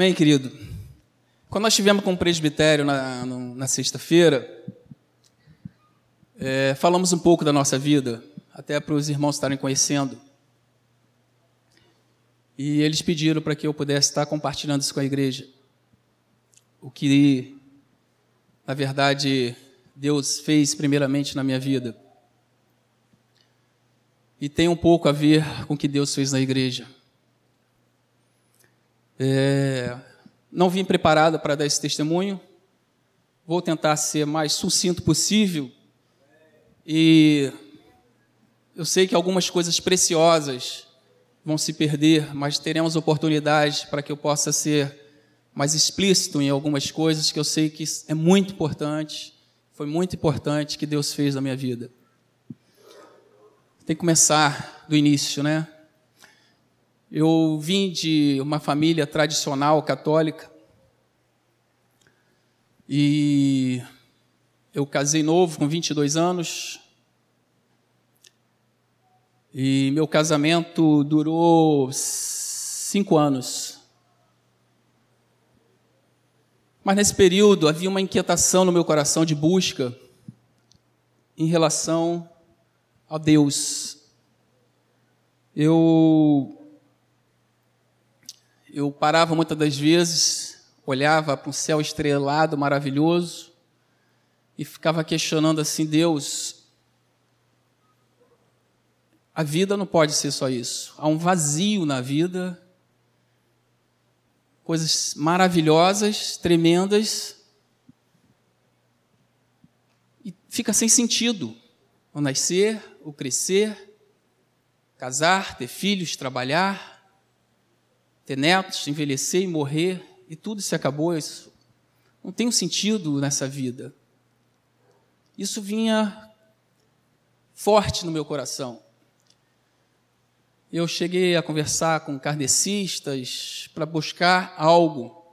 Bem, querido, quando nós estivemos com o presbitério na, na sexta-feira, é, falamos um pouco da nossa vida, até para os irmãos estarem conhecendo. E eles pediram para que eu pudesse estar compartilhando isso com a igreja. O que, na verdade, Deus fez primeiramente na minha vida. E tem um pouco a ver com o que Deus fez na igreja. É, não vim preparado para dar esse testemunho. Vou tentar ser mais sucinto possível. E eu sei que algumas coisas preciosas vão se perder, mas teremos oportunidade para que eu possa ser mais explícito em algumas coisas que eu sei que é muito importante, foi muito importante que Deus fez na minha vida. Tem que começar do início, né? Eu vim de uma família tradicional católica e eu casei novo, com 22 anos. E meu casamento durou cinco anos. Mas nesse período havia uma inquietação no meu coração de busca em relação a Deus. Eu eu parava muitas das vezes, olhava para um céu estrelado, maravilhoso, e ficava questionando assim: Deus, a vida não pode ser só isso. Há um vazio na vida, coisas maravilhosas, tremendas, e fica sem sentido o nascer, o crescer, casar, ter filhos, trabalhar ter netos, envelhecer e morrer, e tudo se acabou, isso não tem um sentido nessa vida. Isso vinha forte no meu coração. Eu cheguei a conversar com kardecistas para buscar algo.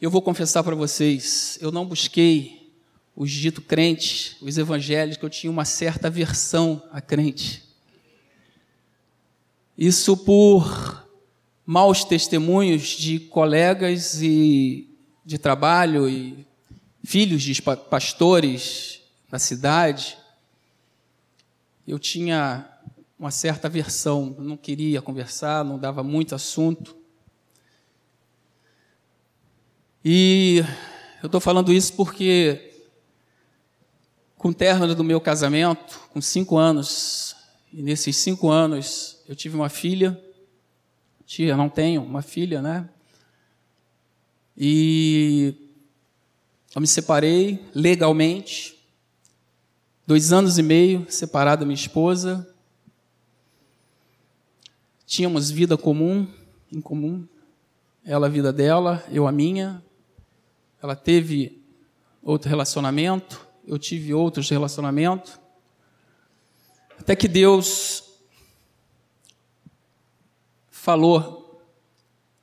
Eu vou confessar para vocês, eu não busquei os dito crentes, os evangélicos, eu tinha uma certa aversão a crente. Isso por maus testemunhos de colegas e de trabalho e filhos de pastores na cidade, eu tinha uma certa aversão, não queria conversar, não dava muito assunto. E eu estou falando isso porque, com o término do meu casamento, com cinco anos, e nesses cinco anos eu tive uma filha, tia, não tenho uma filha, né? E eu me separei legalmente, dois anos e meio separado da minha esposa. Tínhamos vida comum, em comum. Ela a vida dela, eu a minha. Ela teve outro relacionamento, eu tive outros relacionamentos. Até que Deus falou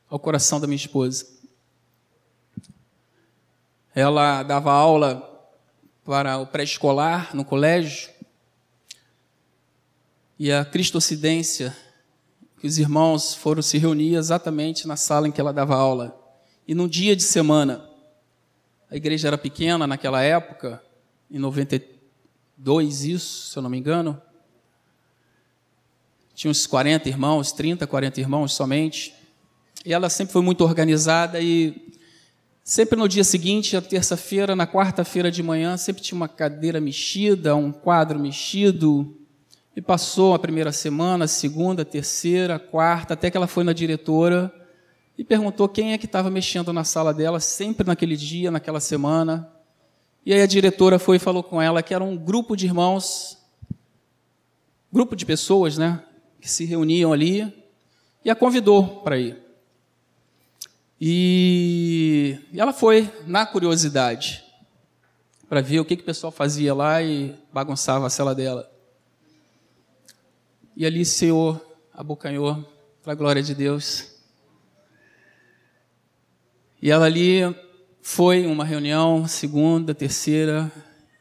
ao coração da minha esposa. Ela dava aula para o pré-escolar no colégio e a cristocidência que os irmãos foram se reunir exatamente na sala em que ela dava aula. E num dia de semana, a igreja era pequena naquela época, em 92 isso, se eu não me engano, tinha uns 40 irmãos, 30, 40 irmãos somente. E ela sempre foi muito organizada e sempre no dia seguinte, a terça-feira, na quarta-feira de manhã, sempre tinha uma cadeira mexida, um quadro mexido. E passou a primeira semana, a segunda, a terceira, a quarta, até que ela foi na diretora e perguntou quem é que estava mexendo na sala dela, sempre naquele dia, naquela semana. E aí a diretora foi e falou com ela que era um grupo de irmãos, grupo de pessoas, né? Que se reuniam ali e a convidou para ir. E ela foi na curiosidade para ver o que, que o pessoal fazia lá e bagunçava a cela dela. E ali o Senhor abocanhou para a glória de Deus. E ela ali foi uma reunião, segunda, terceira,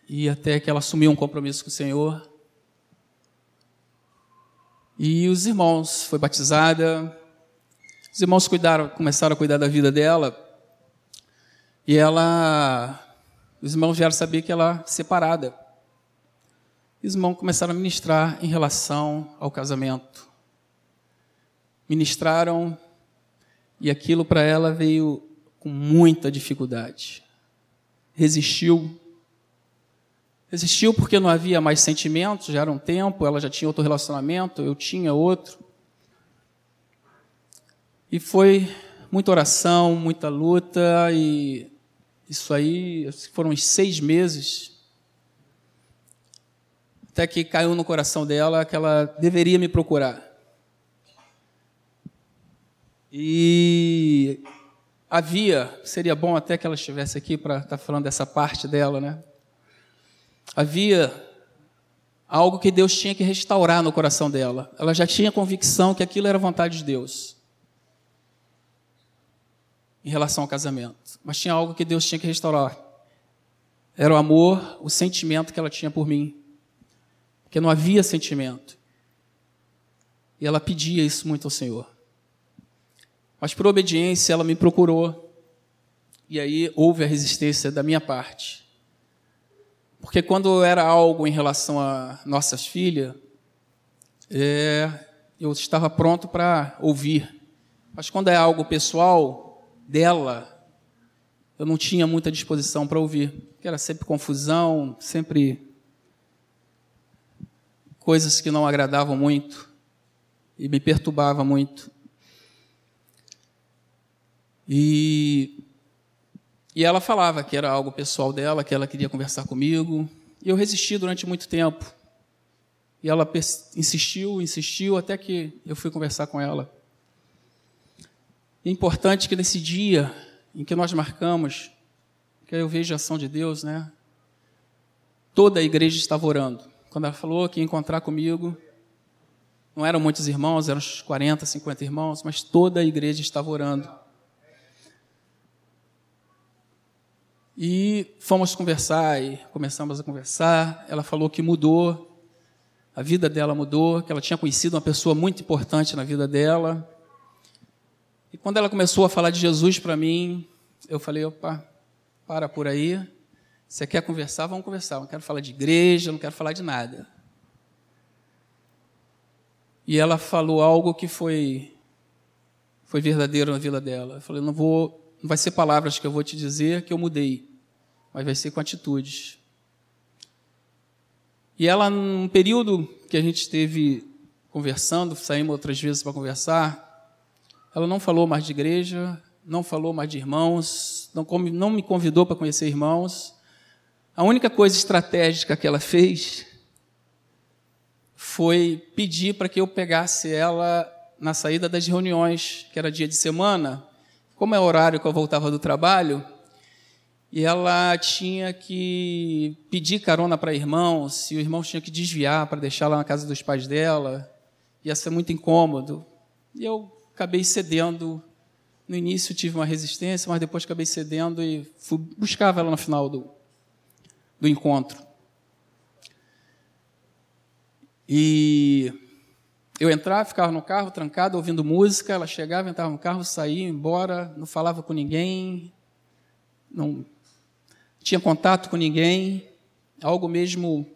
e até que ela assumiu um compromisso com o Senhor. E os irmãos, foi batizada, Os irmãos cuidaram, começaram a cuidar da vida dela. E ela. Os irmãos vieram saber que ela separada. Os irmãos começaram a ministrar em relação ao casamento. Ministraram e aquilo para ela veio com muita dificuldade. Resistiu. Resistiu porque não havia mais sentimentos, já era um tempo, ela já tinha outro relacionamento, eu tinha outro. E foi muita oração, muita luta, e isso aí foram uns seis meses. Até que caiu no coração dela que ela deveria me procurar. E havia, seria bom até que ela estivesse aqui para estar tá falando dessa parte dela, né? Havia algo que Deus tinha que restaurar no coração dela. Ela já tinha convicção que aquilo era vontade de Deus em relação ao casamento, mas tinha algo que Deus tinha que restaurar. Era o amor, o sentimento que ela tinha por mim. Porque não havia sentimento. E ela pedia isso muito ao Senhor. Mas por obediência ela me procurou. E aí houve a resistência da minha parte. Porque quando era algo em relação a nossas filhas, é, eu estava pronto para ouvir. Mas quando é algo pessoal dela, eu não tinha muita disposição para ouvir. Era sempre confusão, sempre coisas que não agradavam muito e me perturbava muito. E, e ela falava que era algo pessoal dela, que ela queria conversar comigo. E eu resisti durante muito tempo. E ela insistiu, insistiu, até que eu fui conversar com ela. é importante que nesse dia em que nós marcamos, que eu vejo a ação de Deus, né? Toda a igreja estava orando. Quando ela falou que ia encontrar comigo, não eram muitos irmãos, eram uns 40, 50 irmãos, mas toda a igreja estava orando. E fomos conversar e começamos a conversar. Ela falou que mudou, a vida dela mudou, que ela tinha conhecido uma pessoa muito importante na vida dela. E quando ela começou a falar de Jesus para mim, eu falei: opa, para por aí. Você quer conversar? Vamos conversar. não quero falar de igreja, não quero falar de nada. E ela falou algo que foi foi verdadeiro na vida dela. Eu falei: não vou não vai ser palavras que eu vou te dizer que eu mudei, mas vai ser com atitudes. E ela, num período que a gente esteve conversando, saímos outras vezes para conversar, ela não falou mais de igreja, não falou mais de irmãos, não, não me convidou para conhecer irmãos. A única coisa estratégica que ela fez foi pedir para que eu pegasse ela na saída das reuniões, que era dia de semana, como é o horário que eu voltava do trabalho, e ela tinha que pedir carona para irmãos, e o irmão tinha que desviar para deixar lá na casa dos pais dela, ia ser muito incômodo. E eu acabei cedendo. No início tive uma resistência, mas depois acabei cedendo e fui, buscava ela no final do, do encontro. E eu entrava, ficava no carro trancado, ouvindo música, ela chegava, entrava no carro, saía, embora, não falava com ninguém, não tinha contato com ninguém, algo mesmo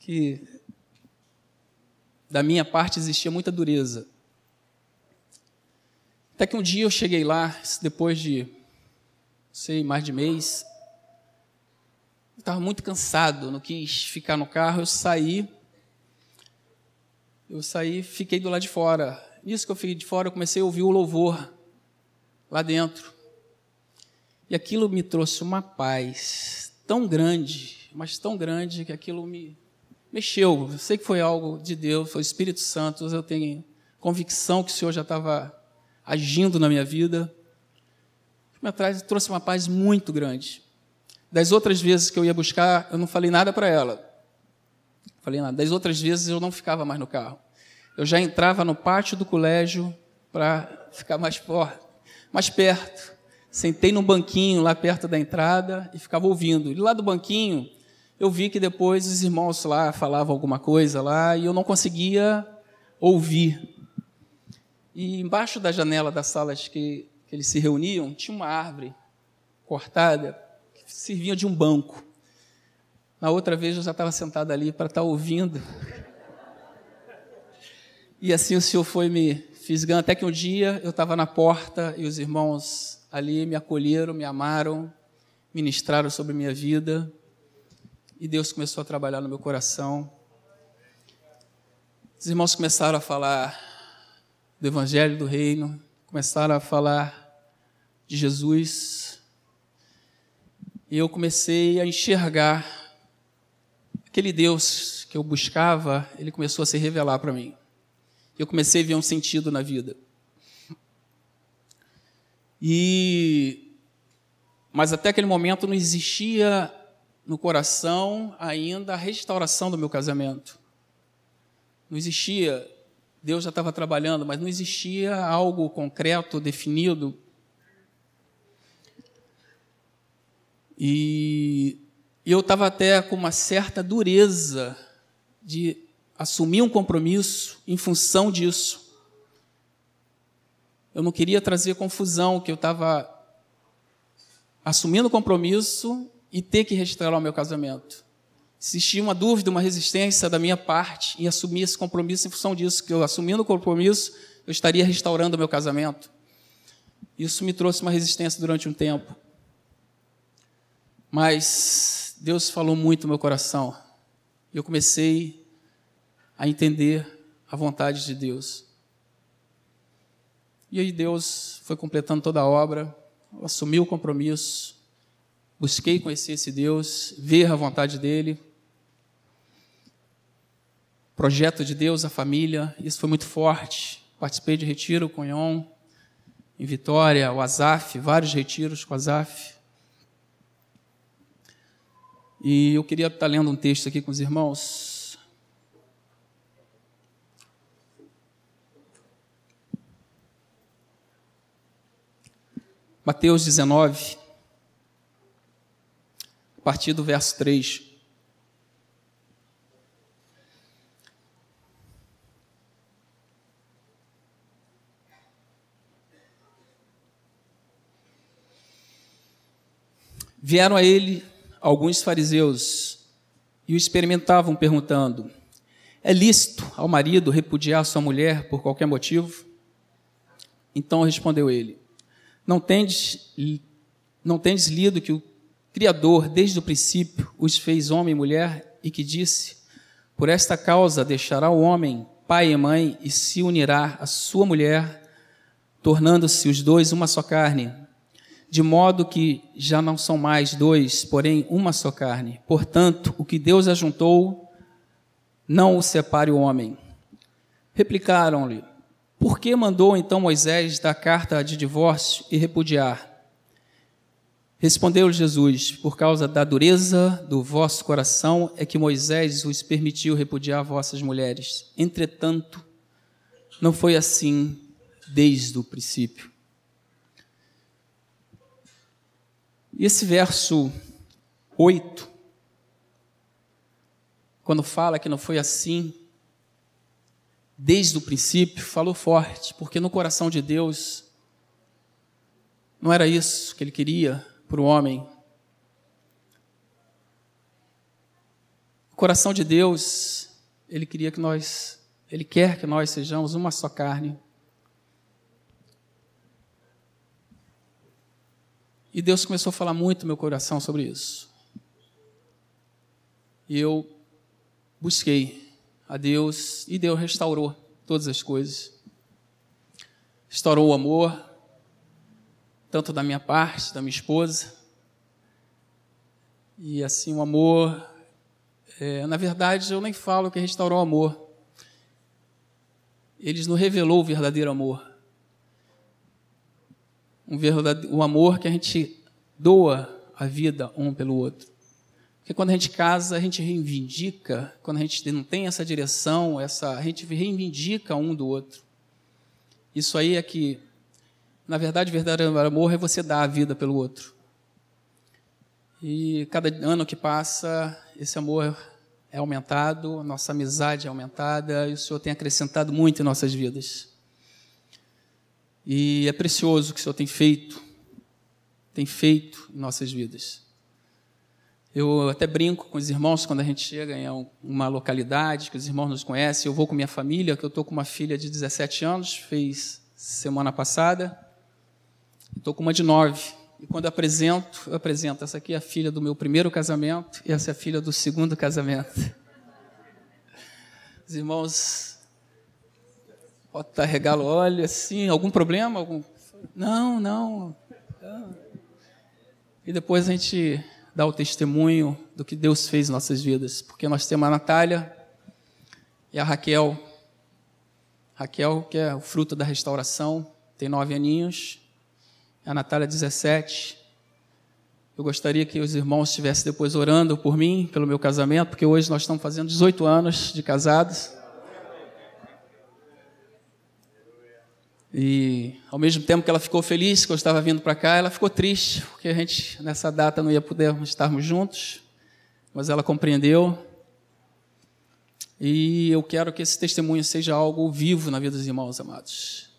que da minha parte existia muita dureza. Até que um dia eu cheguei lá, depois de, sei, mais de mês, eu estava muito cansado, não quis ficar no carro, eu saí eu saí, fiquei do lado de fora. Nisso que eu fiquei de fora, eu comecei a ouvir o louvor lá dentro. E aquilo me trouxe uma paz tão grande, mas tão grande que aquilo me mexeu. Eu sei que foi algo de Deus, foi o Espírito Santo, eu tenho convicção que o Senhor já estava agindo na minha vida. Me atrás trouxe uma paz muito grande. Das outras vezes que eu ia buscar, eu não falei nada para ela. Falei nada. Das outras vezes eu não ficava mais no carro. Eu já entrava no pátio do colégio para ficar mais mais perto. Sentei num banquinho lá perto da entrada e ficava ouvindo. E lá do banquinho, eu vi que depois os irmãos lá falavam alguma coisa lá e eu não conseguia ouvir. E embaixo da janela das salas que, que eles se reuniam, tinha uma árvore cortada que servia de um banco. Na outra vez eu já estava sentado ali para estar tá ouvindo. E assim o Senhor foi me fisgando, até que um dia eu estava na porta e os irmãos ali me acolheram, me amaram, ministraram sobre minha vida. E Deus começou a trabalhar no meu coração. Os irmãos começaram a falar do Evangelho do Reino, começaram a falar de Jesus. E eu comecei a enxergar aquele Deus que eu buscava, ele começou a se revelar para mim. Eu comecei a ver um sentido na vida. E mas até aquele momento não existia no coração ainda a restauração do meu casamento. Não existia, Deus já estava trabalhando, mas não existia algo concreto, definido. E eu estava até com uma certa dureza de assumir um compromisso em função disso. Eu não queria trazer confusão, que eu estava assumindo compromisso e ter que restaurar o meu casamento. Existia uma dúvida, uma resistência da minha parte em assumir esse compromisso em função disso, que eu assumindo o compromisso, eu estaria restaurando o meu casamento. Isso me trouxe uma resistência durante um tempo. Mas Deus falou muito no meu coração. E eu comecei a entender a vontade de Deus. E aí Deus foi completando toda a obra, assumiu o compromisso, busquei conhecer esse Deus, ver a vontade dele. Projeto de Deus, a família, isso foi muito forte. Participei de retiro com Ion, em Vitória, o Azaf, vários retiros com o Azaf. E eu queria estar lendo um texto aqui com os irmãos. Mateus 19, partir do verso 3. Vieram a ele alguns fariseus e o experimentavam, perguntando: É lícito ao marido repudiar sua mulher por qualquer motivo? Então respondeu ele: Não tendes, não tendes lido que o Criador, desde o princípio, os fez homem e mulher, e que disse: Por esta causa deixará o homem pai e mãe e se unirá à sua mulher, tornando-se os dois uma só carne. De modo que já não são mais dois, porém uma só carne. Portanto, o que Deus ajuntou, não o separe o homem. Replicaram-lhe: Por que mandou então Moisés dar carta de divórcio e repudiar? Respondeu Jesus: Por causa da dureza do vosso coração é que Moisés os permitiu repudiar vossas mulheres. Entretanto, não foi assim desde o princípio. E esse verso 8, quando fala que não foi assim desde o princípio, falou forte, porque no coração de Deus não era isso que ele queria para o homem. O coração de Deus, ele queria que nós, ele quer que nós sejamos uma só carne. E Deus começou a falar muito no meu coração sobre isso. E eu busquei a Deus e Deus restaurou todas as coisas. Restaurou o amor, tanto da minha parte, da minha esposa. E assim, o amor, é, na verdade, eu nem falo que restaurou o amor. Ele nos revelou o verdadeiro amor. Um verdadeiro, o amor que a gente doa a vida um pelo outro. Porque quando a gente casa, a gente reivindica, quando a gente não tem essa direção, essa, a gente reivindica um do outro. Isso aí é que na verdade, verdadeiro amor é você dar a vida pelo outro. E cada ano que passa, esse amor é aumentado, nossa amizade é aumentada e o Senhor tem acrescentado muito em nossas vidas. E é precioso o que o Senhor tem feito, tem feito em nossas vidas. Eu até brinco com os irmãos quando a gente chega em uma localidade que os irmãos nos conhecem. Eu vou com minha família, que eu estou com uma filha de 17 anos, fez semana passada. Estou com uma de 9. E quando eu apresento, eu apresento. Essa aqui é a filha do meu primeiro casamento e essa é a filha do segundo casamento. Os irmãos podem estar regalo, olha assim, algum problema? Algum... Não, não. E depois a gente dar o testemunho do que Deus fez em nossas vidas. Porque nós temos a Natália e a Raquel. Raquel, que é o fruto da restauração, tem nove aninhos. A Natália, 17. Eu gostaria que os irmãos estivessem depois orando por mim, pelo meu casamento, porque hoje nós estamos fazendo 18 anos de casados. E ao mesmo tempo que ela ficou feliz que eu estava vindo para cá, ela ficou triste, porque a gente nessa data não ia poder estarmos juntos, mas ela compreendeu. E eu quero que esse testemunho seja algo vivo na vida dos irmãos amados.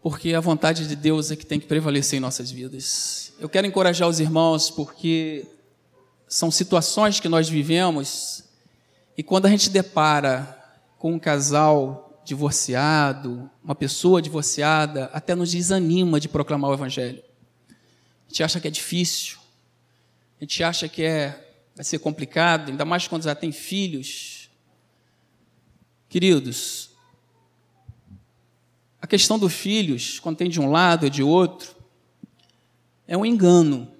Porque a vontade de Deus é que tem que prevalecer em nossas vidas. Eu quero encorajar os irmãos porque são situações que nós vivemos e quando a gente depara com um casal divorciado, uma pessoa divorciada, até nos desanima de proclamar o Evangelho. A gente acha que é difícil, a gente acha que é, vai ser complicado, ainda mais quando já tem filhos. Queridos, a questão dos filhos, quando tem de um lado ou de outro, é um engano.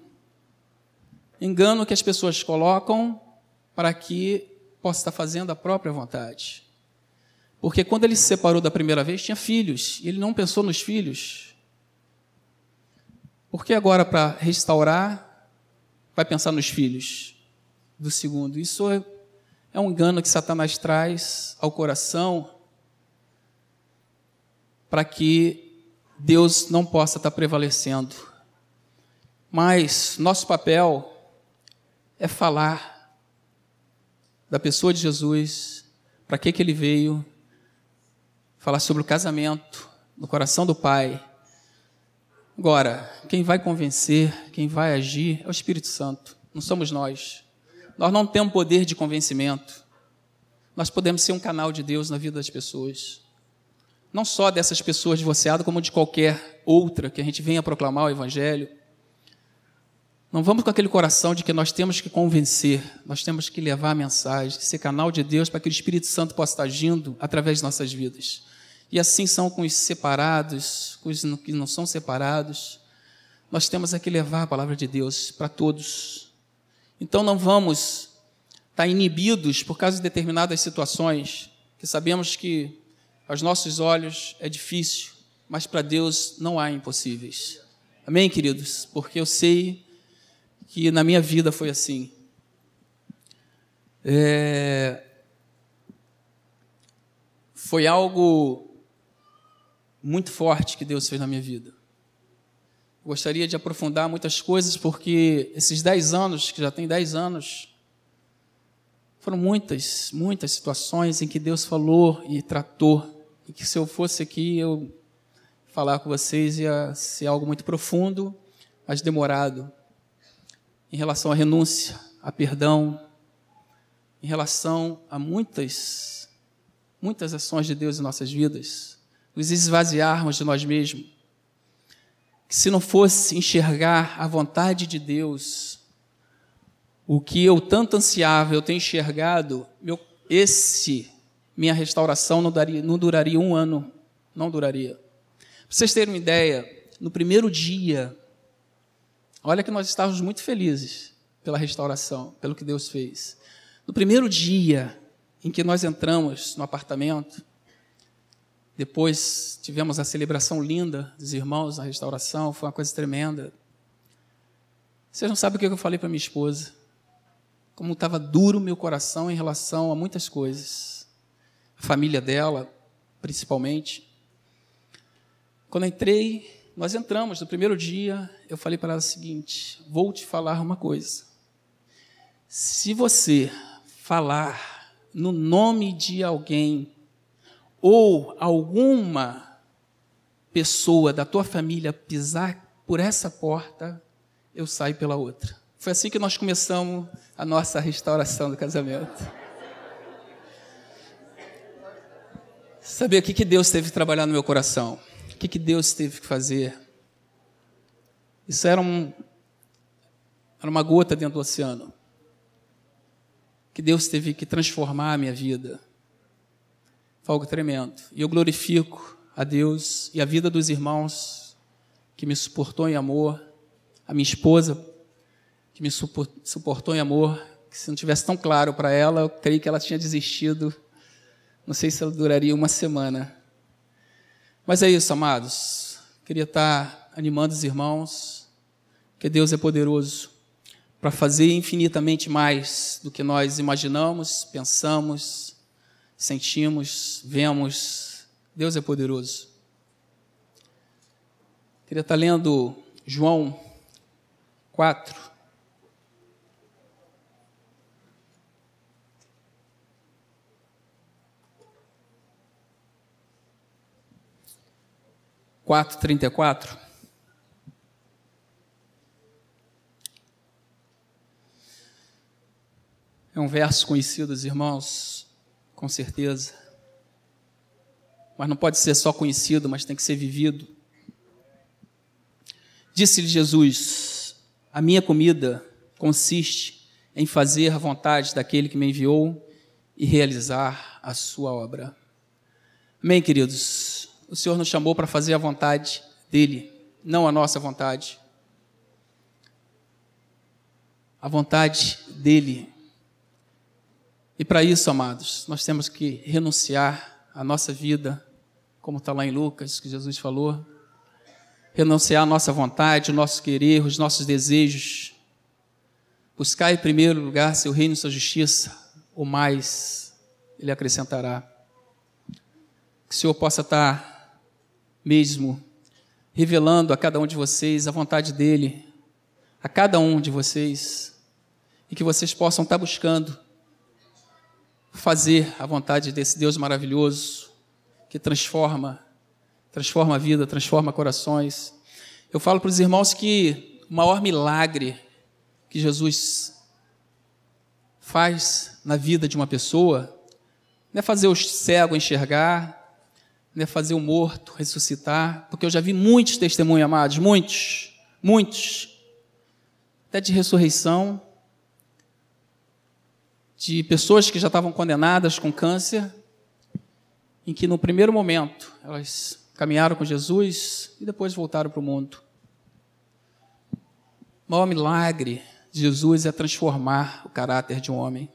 Engano que as pessoas colocam para que possa estar fazendo a própria vontade. Porque quando ele se separou da primeira vez, tinha filhos, e ele não pensou nos filhos. Por que agora, para restaurar, vai pensar nos filhos do segundo? Isso é, é um engano que Satanás traz ao coração para que Deus não possa estar prevalecendo. Mas nosso papel é falar da pessoa de Jesus, para que, que ele veio, falar sobre o casamento no coração do Pai. Agora, quem vai convencer, quem vai agir é o Espírito Santo, não somos nós. Nós não temos poder de convencimento. Nós podemos ser um canal de Deus na vida das pessoas. Não só dessas pessoas divorciadas, como de qualquer outra que a gente venha proclamar o Evangelho. Não vamos com aquele coração de que nós temos que convencer, nós temos que levar a mensagem, ser canal de Deus para que o Espírito Santo possa estar agindo através de nossas vidas. E assim são com os separados, com os que não são separados. Nós temos que levar a palavra de Deus para todos. Então não vamos estar inibidos por causa de determinadas situações, que sabemos que aos nossos olhos é difícil, mas para Deus não há impossíveis. Amém, queridos? Porque eu sei que na minha vida foi assim. É... Foi algo muito forte que Deus fez na minha vida. Gostaria de aprofundar muitas coisas, porque esses dez anos, que já tem dez anos, foram muitas, muitas situações em que Deus falou e tratou, e que se eu fosse aqui, eu falar com vocês ia ser algo muito profundo, mas demorado, em relação à renúncia, a perdão, em relação a muitas, muitas ações de Deus em nossas vidas nos esvaziarmos de nós mesmos. Que se não fosse enxergar a vontade de Deus, o que eu tanto ansiava, eu tenho enxergado, meu, esse, minha restauração não, daria, não duraria um ano, não duraria. Para vocês terem uma ideia, no primeiro dia, olha que nós estávamos muito felizes pela restauração, pelo que Deus fez. No primeiro dia em que nós entramos no apartamento, depois tivemos a celebração linda dos irmãos, a restauração, foi uma coisa tremenda. Vocês não sabem o que eu falei para minha esposa. Como estava duro meu coração em relação a muitas coisas. A família dela, principalmente. Quando entrei, nós entramos no primeiro dia, eu falei para ela o seguinte: vou te falar uma coisa. Se você falar no nome de alguém ou alguma pessoa da tua família pisar por essa porta, eu saio pela outra. Foi assim que nós começamos a nossa restauração do casamento. Saber o que, que Deus teve que trabalhar no meu coração, o que, que Deus teve que fazer. Isso era, um, era uma gota dentro do oceano. Que Deus teve que transformar a minha vida. Algo tremendo. E eu glorifico a Deus e a vida dos irmãos que me suportou em amor, a minha esposa que me suportou em amor, que se não tivesse tão claro para ela, eu creio que ela tinha desistido. Não sei se ela duraria uma semana. Mas é isso, amados. Queria estar animando os irmãos, que Deus é poderoso para fazer infinitamente mais do que nós imaginamos, pensamos, sentimos, vemos. Deus é poderoso. Queria estar lendo João 4. Quatro trinta e quatro. É um verso conhecido, irmãos, com certeza. Mas não pode ser só conhecido, mas tem que ser vivido. Disse-lhe Jesus: A minha comida consiste em fazer a vontade daquele que me enviou e realizar a sua obra. Amém, queridos? O Senhor nos chamou para fazer a vontade dele, não a nossa vontade. A vontade dele e para isso, amados, nós temos que renunciar à nossa vida, como está lá em Lucas, que Jesus falou. Renunciar à nossa vontade, o nosso querer, os nossos desejos. Buscar em primeiro lugar seu reino e sua justiça, o mais Ele acrescentará. Que o Senhor possa estar mesmo revelando a cada um de vocês a vontade dEle, a cada um de vocês, e que vocês possam estar buscando fazer a vontade desse Deus maravilhoso que transforma, transforma a vida, transforma corações. Eu falo para os irmãos que o maior milagre que Jesus faz na vida de uma pessoa não é fazer o cego enxergar, não é fazer o morto ressuscitar, porque eu já vi muitos testemunhos amados, muitos, muitos, até de ressurreição, de pessoas que já estavam condenadas com câncer, em que no primeiro momento elas caminharam com Jesus e depois voltaram para o mundo. O maior milagre de Jesus é transformar o caráter de um homem,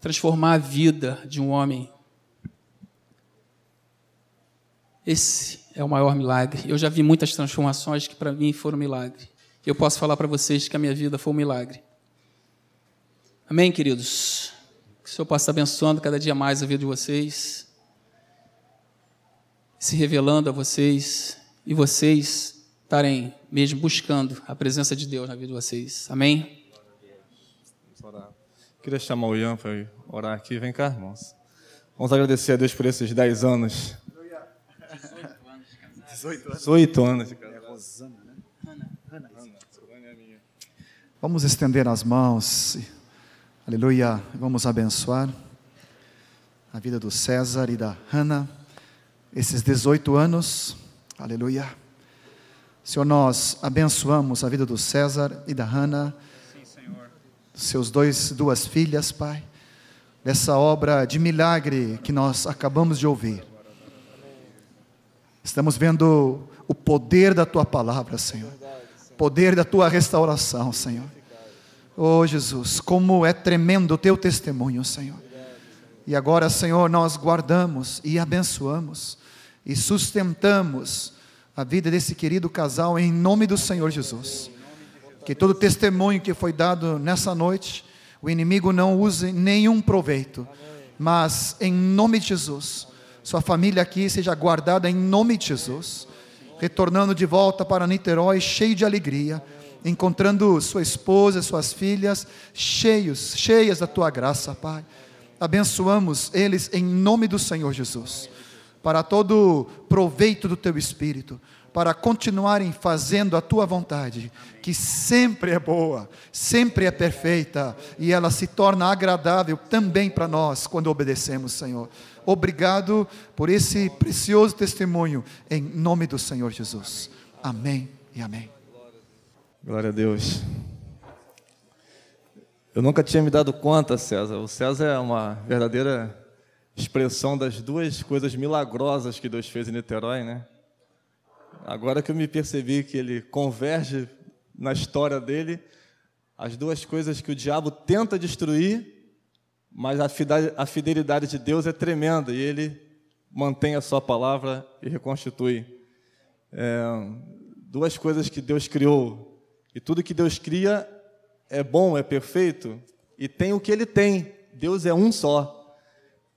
transformar a vida de um homem. Esse é o maior milagre. Eu já vi muitas transformações que para mim foram milagre. Eu posso falar para vocês que a minha vida foi um milagre. Amém, queridos? Que o Senhor possa abençoando cada dia mais a vida de vocês, se revelando a vocês e vocês estarem mesmo buscando a presença de Deus na vida de vocês. Amém? Queria chamar o Ian para orar aqui. Vem cá, irmãos. Vamos agradecer a Deus por esses 10 anos. 18 anos. 18 anos. É Rosana, né? Ana. Ana. Vamos estender as mãos. Aleluia. Vamos abençoar a vida do César e da Hannah, esses 18 anos. Aleluia. Senhor, nós abençoamos a vida do César e da Senhor. seus dois, duas filhas, Pai, dessa obra de milagre que nós acabamos de ouvir. Estamos vendo o poder da tua palavra, Senhor, poder da tua restauração, Senhor. Oh Jesus, como é tremendo o teu testemunho, Senhor. E agora, Senhor, nós guardamos e abençoamos e sustentamos a vida desse querido casal em nome do Senhor Jesus. Que todo testemunho que foi dado nessa noite, o inimigo não use nenhum proveito, mas em nome de Jesus, sua família aqui seja guardada em nome de Jesus, retornando de volta para Niterói cheio de alegria encontrando sua esposa, suas filhas, cheios, cheias da tua graça, Pai. Abençoamos eles em nome do Senhor Jesus. para todo proveito do teu espírito, para continuarem fazendo a tua vontade, que sempre é boa, sempre é perfeita e ela se torna agradável também para nós quando obedecemos, Senhor. Obrigado por esse precioso testemunho, em nome do Senhor Jesus. Amém e amém. Glória a Deus. Eu nunca tinha me dado conta, César. O César é uma verdadeira expressão das duas coisas milagrosas que Deus fez em Niterói, né? Agora que eu me percebi que ele converge na história dele as duas coisas que o diabo tenta destruir, mas a fidelidade de Deus é tremenda e ele mantém a sua palavra e reconstitui. É, duas coisas que Deus criou. E tudo que Deus cria é bom, é perfeito e tem o que ele tem. Deus é um só.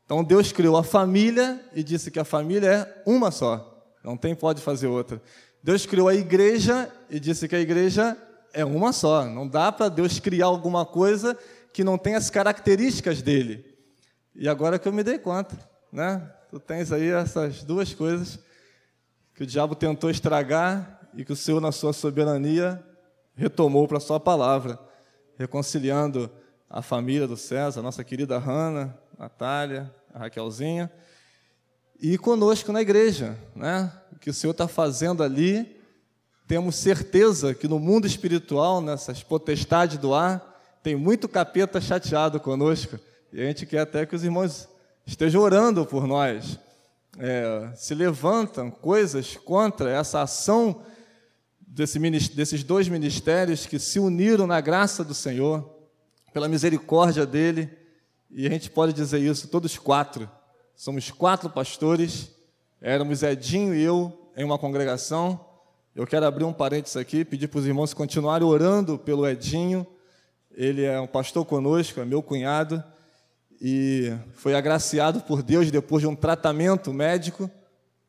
Então Deus criou a família e disse que a família é uma só. Não tem pode fazer outra. Deus criou a igreja e disse que a igreja é uma só. Não dá para Deus criar alguma coisa que não tem as características dele. E agora que eu me dei conta, né? Tu tens aí essas duas coisas que o diabo tentou estragar e que o Senhor, na sua soberania, retomou para a sua palavra reconciliando a família do César, a nossa querida Hanna, Natália, a Raquelzinha, e conosco na igreja. Né? O que o Senhor está fazendo ali, temos certeza que no mundo espiritual, nessas potestades do ar, tem muito capeta chateado conosco, e a gente quer até que os irmãos estejam orando por nós. É, se levantam coisas contra essa ação desse, desses dois ministérios que se uniram na graça do Senhor, pela misericórdia dele, e a gente pode dizer isso, todos quatro. Somos quatro pastores, éramos Edinho e eu em uma congregação. Eu quero abrir um parênteses aqui, pedir para os irmãos continuarem orando pelo Edinho. Ele é um pastor conosco, é meu cunhado, e foi agraciado por Deus depois de um tratamento médico.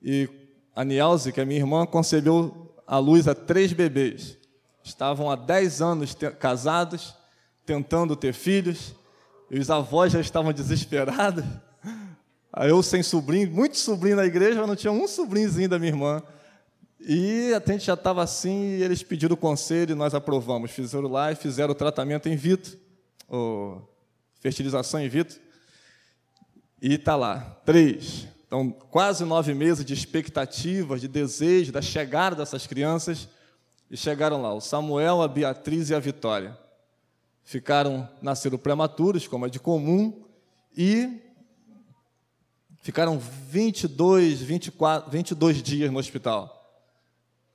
E a Nielze, que é minha irmã, concebeu à luz a três bebês. Estavam há dez anos casados, tentando ter filhos, e os avós já estavam desesperados. Aí eu sem sobrinho, muito sobrinho na igreja, mas não tinha um sobrinhozinho da minha irmã. E a gente já estava assim, e eles pediram o conselho e nós aprovamos. Fizeram lá e fizeram o tratamento in vitro, ou fertilização in vitro. E está lá, três. Então, quase nove meses de expectativas, de desejo, da chegada dessas crianças. E chegaram lá, o Samuel, a Beatriz e a Vitória. Ficaram, nasceram prematuros, como é de comum, e ficaram 22, 24, 22 dias no hospital.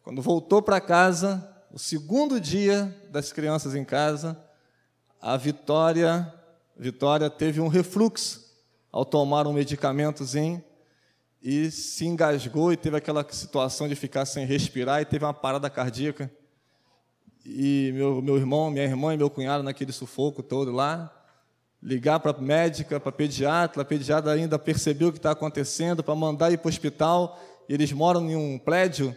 Quando voltou para casa, o segundo dia das crianças em casa, a Vitória, Vitória teve um refluxo ao tomar um medicamentozinho e se engasgou e teve aquela situação de ficar sem respirar e teve uma parada cardíaca. E meu, meu irmão, minha irmã e meu cunhado naquele sufoco todo lá, ligar para médica, para pediatra, a pediatra ainda percebeu o que está acontecendo, para mandar ir para o hospital. Eles moram em um prédio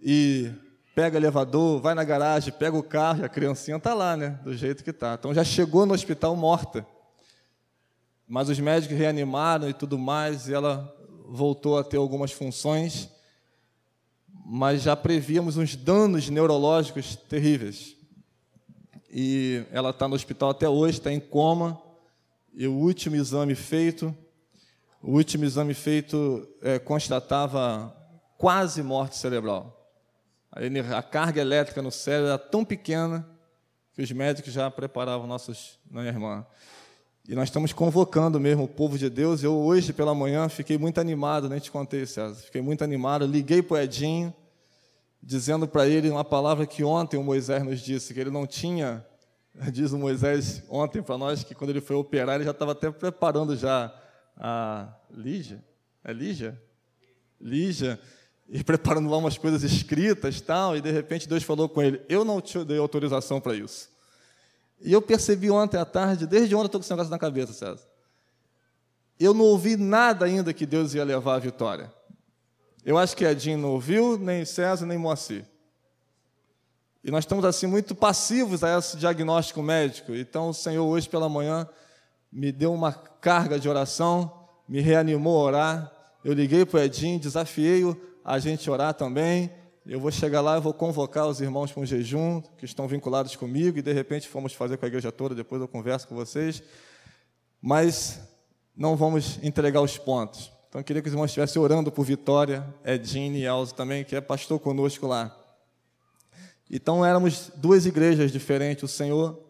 e pega elevador, vai na garagem, pega o carro e a criancinha está lá, né? Do jeito que está. Então já chegou no hospital morta. Mas os médicos reanimaram e tudo mais, e ela voltou a ter algumas funções, mas já prevíamos uns danos neurológicos terríveis. E ela está no hospital até hoje, está em coma. E o último exame feito, o último exame feito é, constatava quase morte cerebral. A, carga elétrica no cérebro era tão pequena que os médicos já preparavam nossos, minha irmã. E nós estamos convocando mesmo o povo de Deus. Eu hoje pela manhã fiquei muito animado, nem te contei, César. Fiquei muito animado, liguei para o Edinho, dizendo para ele uma palavra que ontem o Moisés nos disse, que ele não tinha, diz o Moisés ontem para nós, que quando ele foi operar, ele já estava até preparando já a Lígia, é Lígia? Lígia, e preparando lá umas coisas escritas tal, e de repente Deus falou com ele, eu não te dei autorização para isso. E eu percebi ontem à tarde, desde ontem eu estou com esse negócio na cabeça, César. Eu não ouvi nada ainda que Deus ia levar a vitória. Eu acho que Edinho não ouviu, nem César, nem Moacir. E nós estamos assim muito passivos a esse diagnóstico médico. Então o Senhor hoje pela manhã me deu uma carga de oração, me reanimou a orar Eu liguei para o Edinho, desafiei-o a gente orar também. Eu vou chegar lá, eu vou convocar os irmãos para um jejum, que estão vinculados comigo, e de repente fomos fazer com a igreja toda, depois eu converso com vocês. Mas não vamos entregar os pontos. Então, eu queria que os irmãos estivessem orando por Vitória, Edine e Elza também, que é pastor conosco lá. Então, éramos duas igrejas diferentes. O Senhor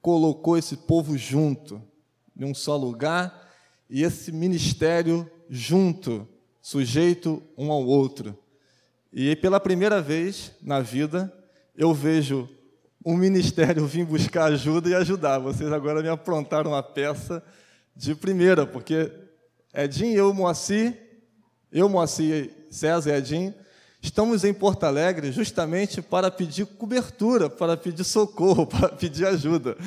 colocou esse povo junto, em um só lugar, e esse ministério junto, sujeito um ao outro. E pela primeira vez na vida, eu vejo um ministério vir buscar ajuda e ajudar. Vocês agora me aprontaram uma peça de primeira, porque Edinho, eu, Moacir, eu, Moacir, César e Edinho, estamos em Porto Alegre justamente para pedir cobertura, para pedir socorro, para pedir ajuda.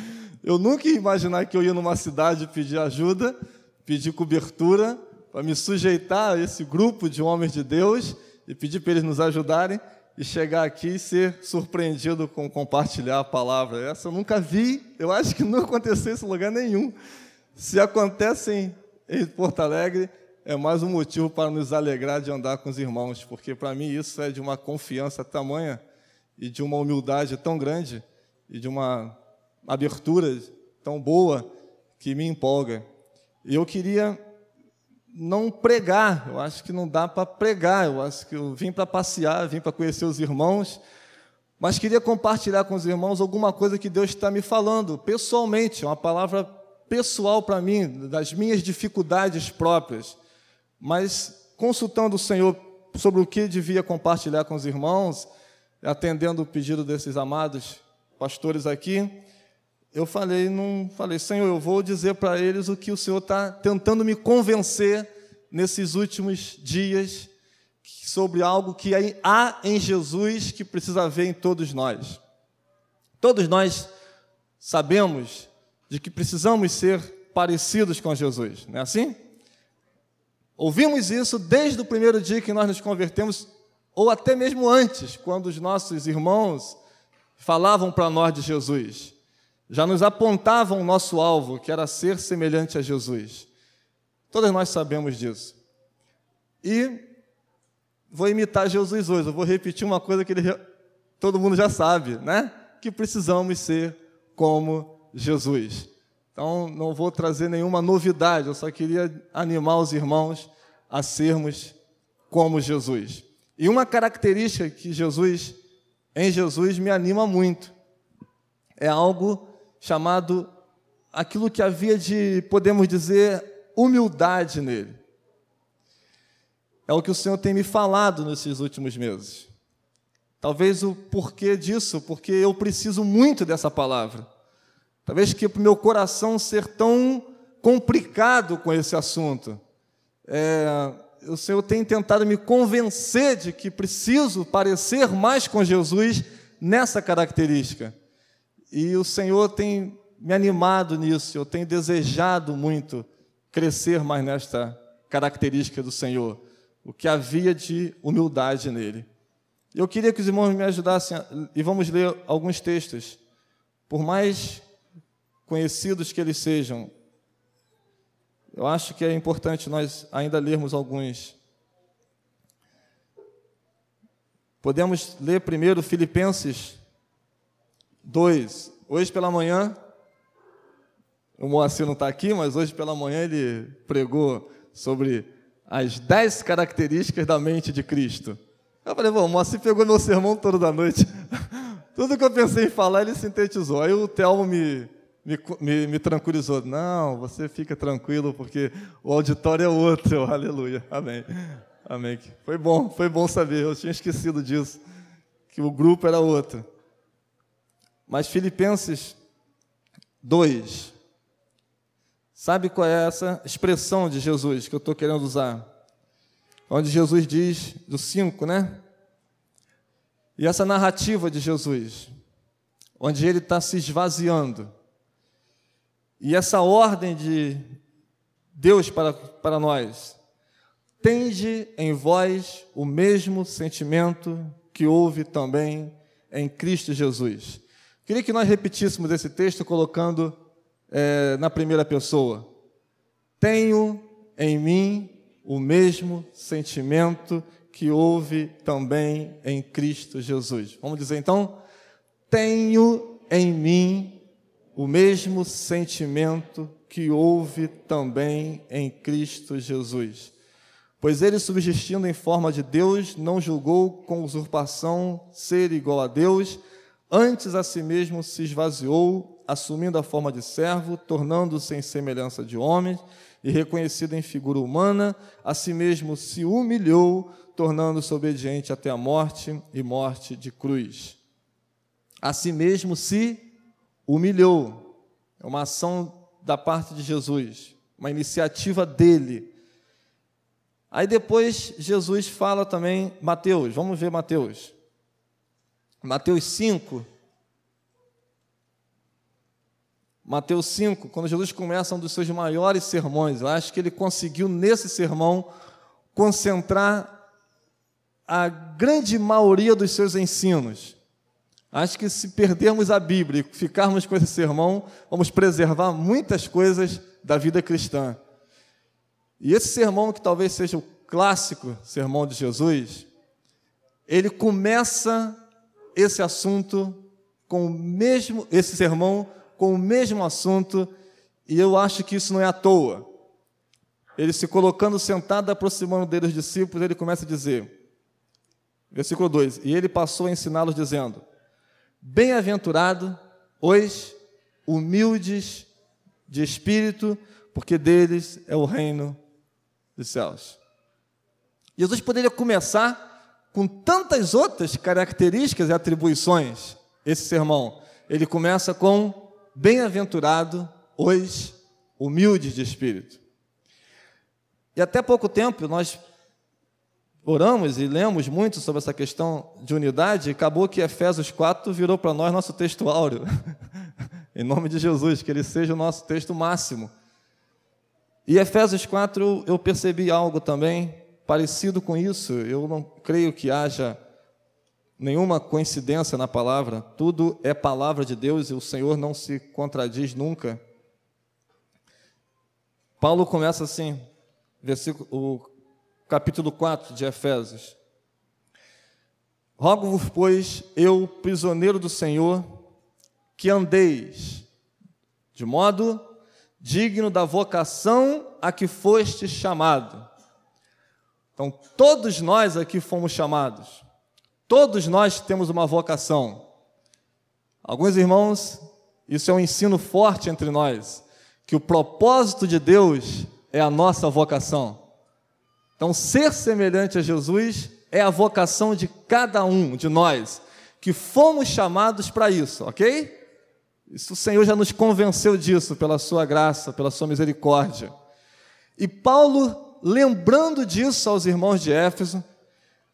Eu nunca ia imaginar que eu ia numa cidade pedir ajuda, pedir cobertura, para me sujeitar a esse grupo de homens de Deus e pedir para eles nos ajudarem e chegar aqui e ser surpreendido com compartilhar a palavra. Essa eu nunca vi, eu acho que não aconteceu em lugar nenhum. Se acontecem em Porto Alegre, é mais um motivo para nos alegrar de andar com os irmãos, porque para mim isso é de uma confiança tamanha e de uma humildade tão grande e de uma abertura tão boa que me empolga. E eu queria não pregar, eu acho que não dá para pregar, eu acho que eu vim para passear, vim para conhecer os irmãos, mas queria compartilhar com os irmãos alguma coisa que Deus está me falando pessoalmente, uma palavra pessoal para mim, das minhas dificuldades próprias, mas consultando o Senhor sobre o que devia compartilhar com os irmãos, atendendo o pedido desses amados pastores aqui, eu falei, não falei, Senhor, eu vou dizer para eles o que o Senhor está tentando me convencer nesses últimos dias sobre algo que há em Jesus que precisa haver em todos nós. Todos nós sabemos de que precisamos ser parecidos com Jesus, não é assim? Ouvimos isso desde o primeiro dia que nós nos convertemos, ou até mesmo antes, quando os nossos irmãos falavam para nós de Jesus. Já nos apontavam o nosso alvo, que era ser semelhante a Jesus. Todos nós sabemos disso. E vou imitar Jesus hoje, eu vou repetir uma coisa que ele, todo mundo já sabe, né? Que precisamos ser como Jesus. Então, não vou trazer nenhuma novidade, eu só queria animar os irmãos a sermos como Jesus. E uma característica que Jesus, em Jesus, me anima muito, é algo chamado, aquilo que havia de, podemos dizer, humildade nele. É o que o Senhor tem me falado nesses últimos meses. Talvez o porquê disso, porque eu preciso muito dessa palavra. Talvez que para o meu coração ser tão complicado com esse assunto. É, o Senhor tem tentado me convencer de que preciso parecer mais com Jesus nessa característica. E o Senhor tem me animado nisso, eu tenho desejado muito crescer mais nesta característica do Senhor, o que havia de humildade nele. Eu queria que os irmãos me ajudassem, e vamos ler alguns textos. Por mais conhecidos que eles sejam. Eu acho que é importante nós ainda lermos alguns. Podemos ler primeiro Filipenses 2. Hoje pela manhã, o Moacir não está aqui, mas hoje pela manhã ele pregou sobre as dez características da mente de Cristo. Eu falei, bom, o Moacir pegou meu sermão todo da noite. Tudo que eu pensei em falar, ele sintetizou. Aí o Telmo me, me, me, me, tranquilizou. Não, você fica tranquilo, porque o auditório é outro. Aleluia. Amém. Amém. Foi bom, foi bom saber. Eu tinha esquecido disso, que o grupo era outro. Mas Filipenses 2. Sabe qual é essa expressão de Jesus que eu estou querendo usar? Onde Jesus diz, do 5, né? E essa narrativa de Jesus, onde ele está se esvaziando e essa ordem de Deus para, para nós, tende em vós o mesmo sentimento que houve também em Cristo Jesus. Queria que nós repetíssemos esse texto colocando é, na primeira pessoa. Tenho em mim o mesmo sentimento que houve também em Cristo Jesus. Vamos dizer então: tenho em mim o mesmo sentimento que houve também em Cristo Jesus. Pois ele, subsistindo em forma de Deus, não julgou com usurpação ser igual a Deus, antes a si mesmo se esvaziou, assumindo a forma de servo, tornando-se em semelhança de homens, e reconhecido em figura humana, a si mesmo se humilhou, tornando-se obediente até a morte e morte de cruz. A si mesmo se humilhou. É uma ação da parte de Jesus, uma iniciativa dele. Aí depois Jesus fala também, Mateus, vamos ver Mateus. Mateus 5. Mateus 5, quando Jesus começa um dos seus maiores sermões, eu acho que ele conseguiu nesse sermão concentrar a grande maioria dos seus ensinos. Acho que se perdermos a Bíblia e ficarmos com esse sermão, vamos preservar muitas coisas da vida cristã. E esse sermão, que talvez seja o clássico sermão de Jesus, ele começa esse assunto com o mesmo, esse sermão com o mesmo assunto, e eu acho que isso não é à toa. Ele se colocando sentado, aproximando dele os discípulos, ele começa a dizer, versículo 2: E ele passou a ensiná-los, dizendo: Bem-aventurado os humildes de espírito, porque deles é o reino dos céus. Jesus poderia começar com tantas outras características e atribuições, esse sermão. Ele começa com bem-aventurado os humildes de espírito. E até pouco tempo nós oramos e lemos muito sobre essa questão de unidade, e acabou que Efésios 4 virou para nós nosso texto áureo. em nome de Jesus, que ele seja o nosso texto máximo. E Efésios 4 eu percebi algo também parecido com isso. Eu não creio que haja nenhuma coincidência na palavra. Tudo é palavra de Deus e o Senhor não se contradiz nunca. Paulo começa assim, versículo, o capítulo 4 de Efésios. Rogo-vos, pois, eu, prisioneiro do Senhor, que andeis de modo digno da vocação a que foste chamado então, todos nós aqui fomos chamados, todos nós temos uma vocação. Alguns irmãos, isso é um ensino forte entre nós, que o propósito de Deus é a nossa vocação. Então, ser semelhante a Jesus é a vocação de cada um de nós, que fomos chamados para isso, ok? Isso o Senhor já nos convenceu disso, pela sua graça, pela sua misericórdia. E Paulo lembrando disso aos irmãos de Éfeso,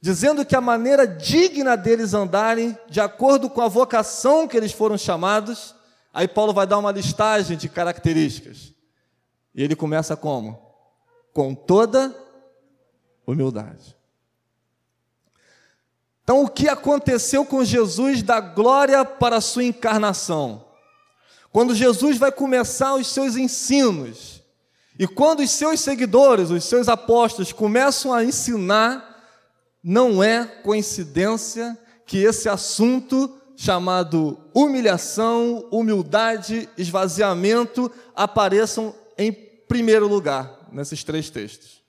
dizendo que a maneira digna deles andarem, de acordo com a vocação que eles foram chamados, aí Paulo vai dar uma listagem de características. E ele começa como? Com toda humildade. Então, o que aconteceu com Jesus da glória para a sua encarnação? Quando Jesus vai começar os seus ensinos, e quando os seus seguidores, os seus apóstolos, começam a ensinar, não é coincidência que esse assunto chamado humilhação, humildade, esvaziamento apareçam em primeiro lugar nesses três textos.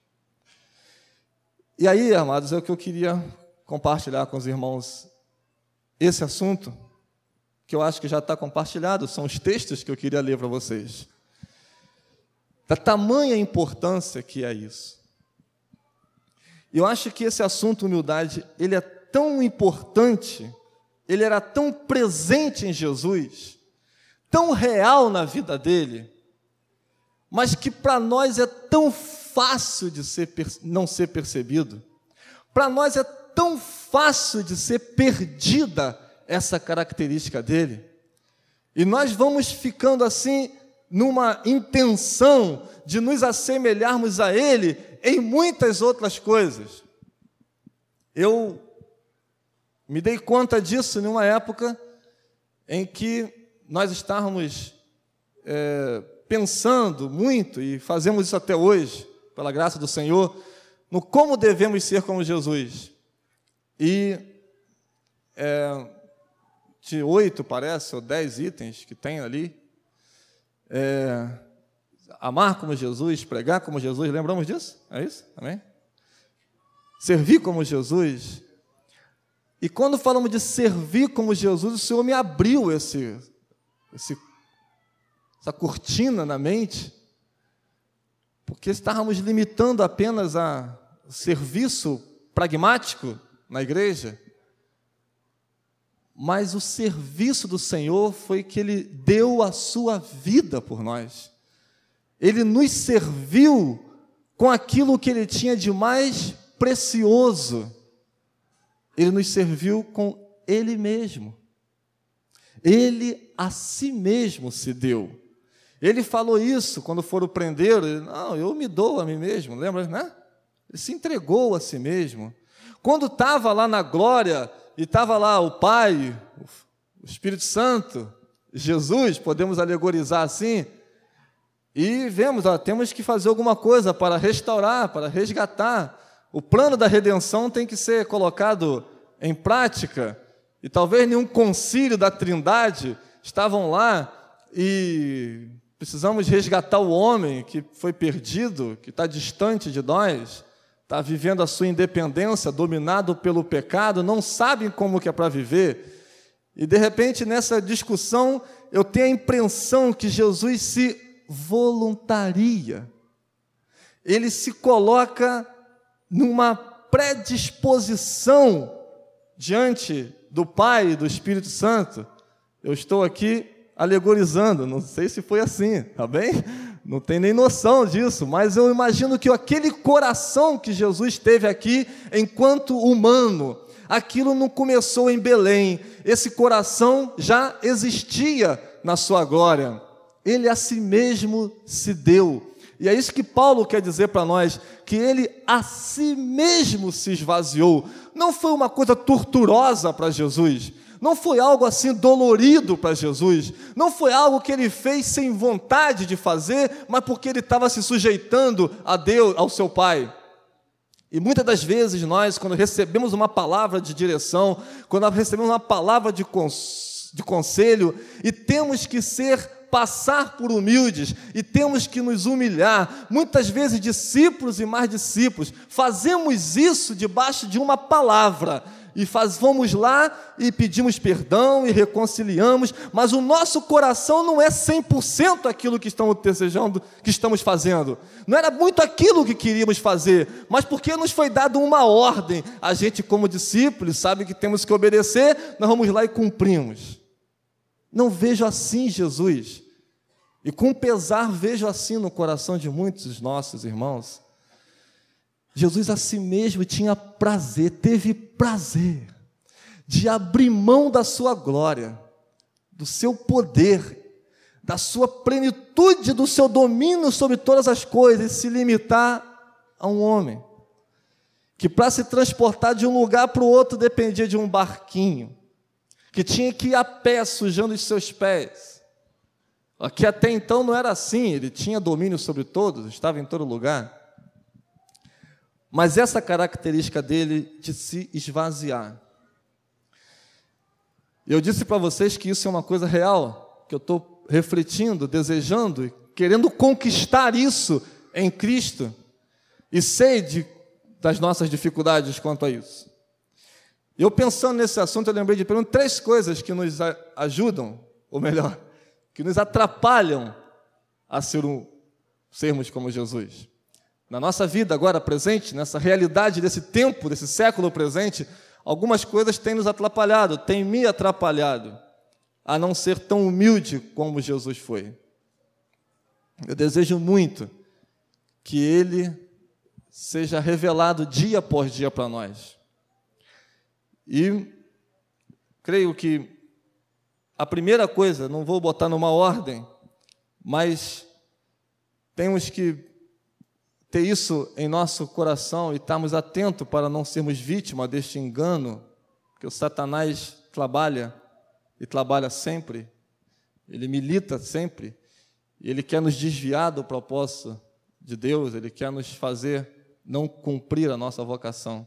E aí, amados, é o que eu queria compartilhar com os irmãos esse assunto, que eu acho que já está compartilhado, são os textos que eu queria ler para vocês da tamanha importância que é isso. Eu acho que esse assunto humildade, ele é tão importante, ele era tão presente em Jesus, tão real na vida dele, mas que para nós é tão fácil de ser, não ser percebido, para nós é tão fácil de ser perdida essa característica dele, e nós vamos ficando assim numa intenção de nos assemelharmos a Ele em muitas outras coisas. Eu me dei conta disso numa época em que nós estávamos é, pensando muito, e fazemos isso até hoje, pela graça do Senhor, no como devemos ser como Jesus. E é, de oito, parece, ou dez itens que tem ali. É, amar como Jesus, pregar como Jesus, lembramos disso? É isso? Amém? Servir como Jesus. E quando falamos de servir como Jesus, o Senhor me abriu esse, esse, essa cortina na mente, porque estávamos limitando apenas a serviço pragmático na igreja, mas o serviço do Senhor foi que Ele deu a sua vida por nós. Ele nos serviu com aquilo que Ele tinha de mais precioso. Ele nos serviu com Ele mesmo. Ele a si mesmo se deu. Ele falou isso quando foram prender. Ele, Não, eu me dou a mim mesmo, lembra, né? Ele se entregou a si mesmo. Quando estava lá na glória, e estava lá o Pai, o Espírito Santo, Jesus, podemos alegorizar assim, e vemos, ó, temos que fazer alguma coisa para restaurar, para resgatar. O plano da redenção tem que ser colocado em prática. E talvez nenhum concílio da Trindade estavam lá e precisamos resgatar o homem que foi perdido, que está distante de nós está vivendo a sua independência, dominado pelo pecado, não sabem como que é para viver. E de repente, nessa discussão, eu tenho a impressão que Jesus se voluntaria. Ele se coloca numa predisposição diante do Pai e do Espírito Santo. Eu estou aqui alegorizando, não sei se foi assim, tá bem? Não tem nem noção disso, mas eu imagino que aquele coração que Jesus teve aqui enquanto humano, aquilo não começou em Belém, esse coração já existia na sua glória. Ele a si mesmo se deu. E é isso que Paulo quer dizer para nós, que ele a si mesmo se esvaziou. Não foi uma coisa torturosa para Jesus, não foi algo assim dolorido para Jesus, não foi algo que ele fez sem vontade de fazer, mas porque ele estava se sujeitando a Deus, ao seu Pai. E muitas das vezes nós, quando recebemos uma palavra de direção, quando recebemos uma palavra de, cons de conselho, e temos que ser passar por humildes e temos que nos humilhar. Muitas vezes, discípulos e mais discípulos, fazemos isso debaixo de uma palavra, e faz, vamos lá e pedimos perdão e reconciliamos, mas o nosso coração não é 100% aquilo que estamos desejando, que estamos fazendo. Não era muito aquilo que queríamos fazer, mas porque nos foi dado uma ordem, a gente, como discípulos, sabe que temos que obedecer, nós vamos lá e cumprimos. Não vejo assim Jesus. E com pesar vejo assim no coração de muitos nossos irmãos. Jesus a si mesmo tinha prazer, teve prazer de abrir mão da sua glória, do seu poder, da sua plenitude, do seu domínio sobre todas as coisas e se limitar a um homem que para se transportar de um lugar para o outro dependia de um barquinho, que tinha que ir a pé sujando os seus pés. Que até então não era assim, ele tinha domínio sobre todos, estava em todo lugar. Mas essa característica dele de se esvaziar. Eu disse para vocês que isso é uma coisa real, que eu estou refletindo, desejando, querendo conquistar isso em Cristo. E sei de, das nossas dificuldades quanto a isso. Eu pensando nesse assunto, eu lembrei de pelo menos três coisas que nos ajudam, ou melhor, que nos atrapalham a ser um, sermos como Jesus na nossa vida agora presente, nessa realidade desse tempo, desse século presente, algumas coisas têm nos atrapalhado, têm me atrapalhado a não ser tão humilde como Jesus foi. Eu desejo muito que Ele seja revelado dia após dia para nós. E creio que a primeira coisa, não vou botar numa ordem, mas temos que ter isso em nosso coração e estarmos atentos para não sermos vítima deste engano, que o Satanás trabalha e trabalha sempre, ele milita sempre, ele quer nos desviar do propósito de Deus, ele quer nos fazer não cumprir a nossa vocação.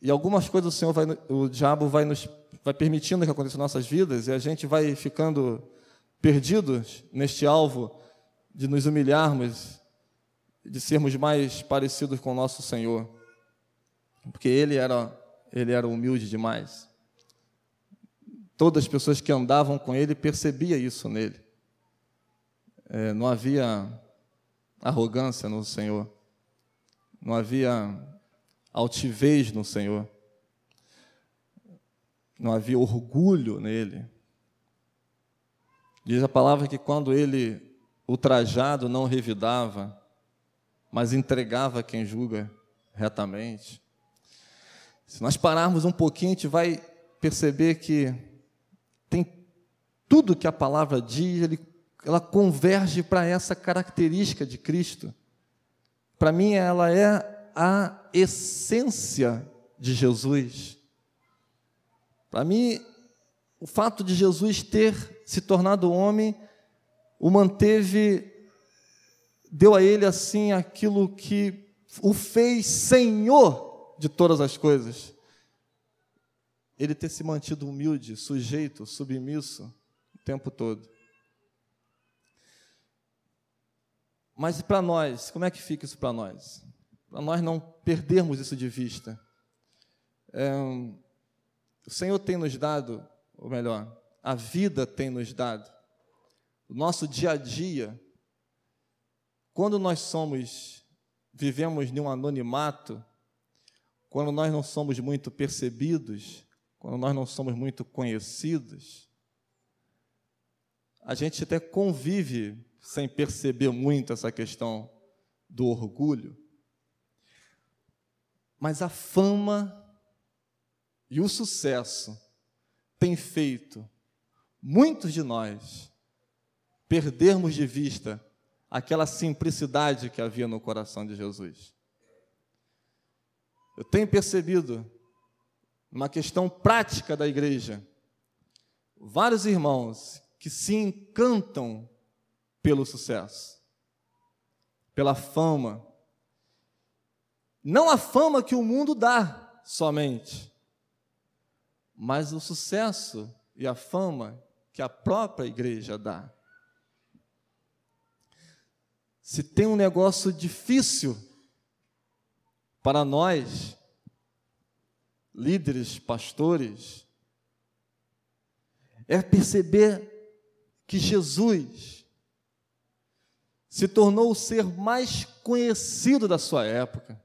E algumas coisas o Senhor vai, o diabo vai nos vai permitindo que aconteça em nossas vidas e a gente vai ficando perdidos neste alvo de nos humilharmos, de sermos mais parecidos com o nosso Senhor. Porque ele era ele era humilde demais. Todas as pessoas que andavam com ele percebia isso nele. É, não havia arrogância no Senhor, não havia altivez no Senhor, não havia orgulho nele. Diz a palavra que quando ele, ultrajado, não revidava, mas entregava quem julga retamente. Se nós pararmos um pouquinho, a gente vai perceber que tem tudo que a palavra diz, ele ela converge para essa característica de Cristo. Para mim, ela é a essência de Jesus. Para mim, o fato de Jesus ter se tornado homem o manteve, deu a ele assim aquilo que o fez Senhor de todas as coisas. Ele ter se mantido humilde, sujeito, submisso o tempo todo. Mas para nós, como é que fica isso para nós? Para nós não perdermos isso de vista. É, o Senhor tem nos dado, ou melhor, a vida tem nos dado, nosso dia a dia. Quando nós somos, vivemos num anonimato, quando nós não somos muito percebidos, quando nós não somos muito conhecidos, a gente até convive sem perceber muito essa questão do orgulho. Mas a fama e o sucesso têm feito muitos de nós perdermos de vista aquela simplicidade que havia no coração de Jesus. Eu tenho percebido, uma questão prática da igreja, vários irmãos que se encantam pelo sucesso, pela fama. Não a fama que o mundo dá somente, mas o sucesso e a fama que a própria igreja dá. Se tem um negócio difícil para nós, líderes, pastores, é perceber que Jesus se tornou o ser mais conhecido da sua época.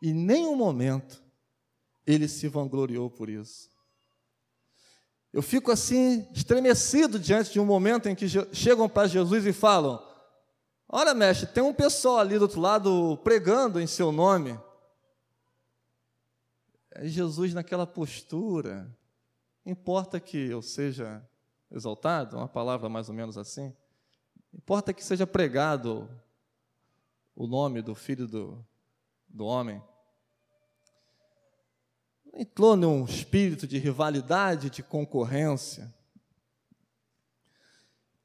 E nenhum momento ele se vangloriou por isso. Eu fico assim, estremecido diante de um momento em que chegam para Jesus e falam: Olha, mestre, tem um pessoal ali do outro lado pregando em seu nome. Aí Jesus, naquela postura, importa que eu seja exaltado, uma palavra mais ou menos assim. Importa que seja pregado o nome do filho do, do homem. Entrou num espírito de rivalidade, de concorrência.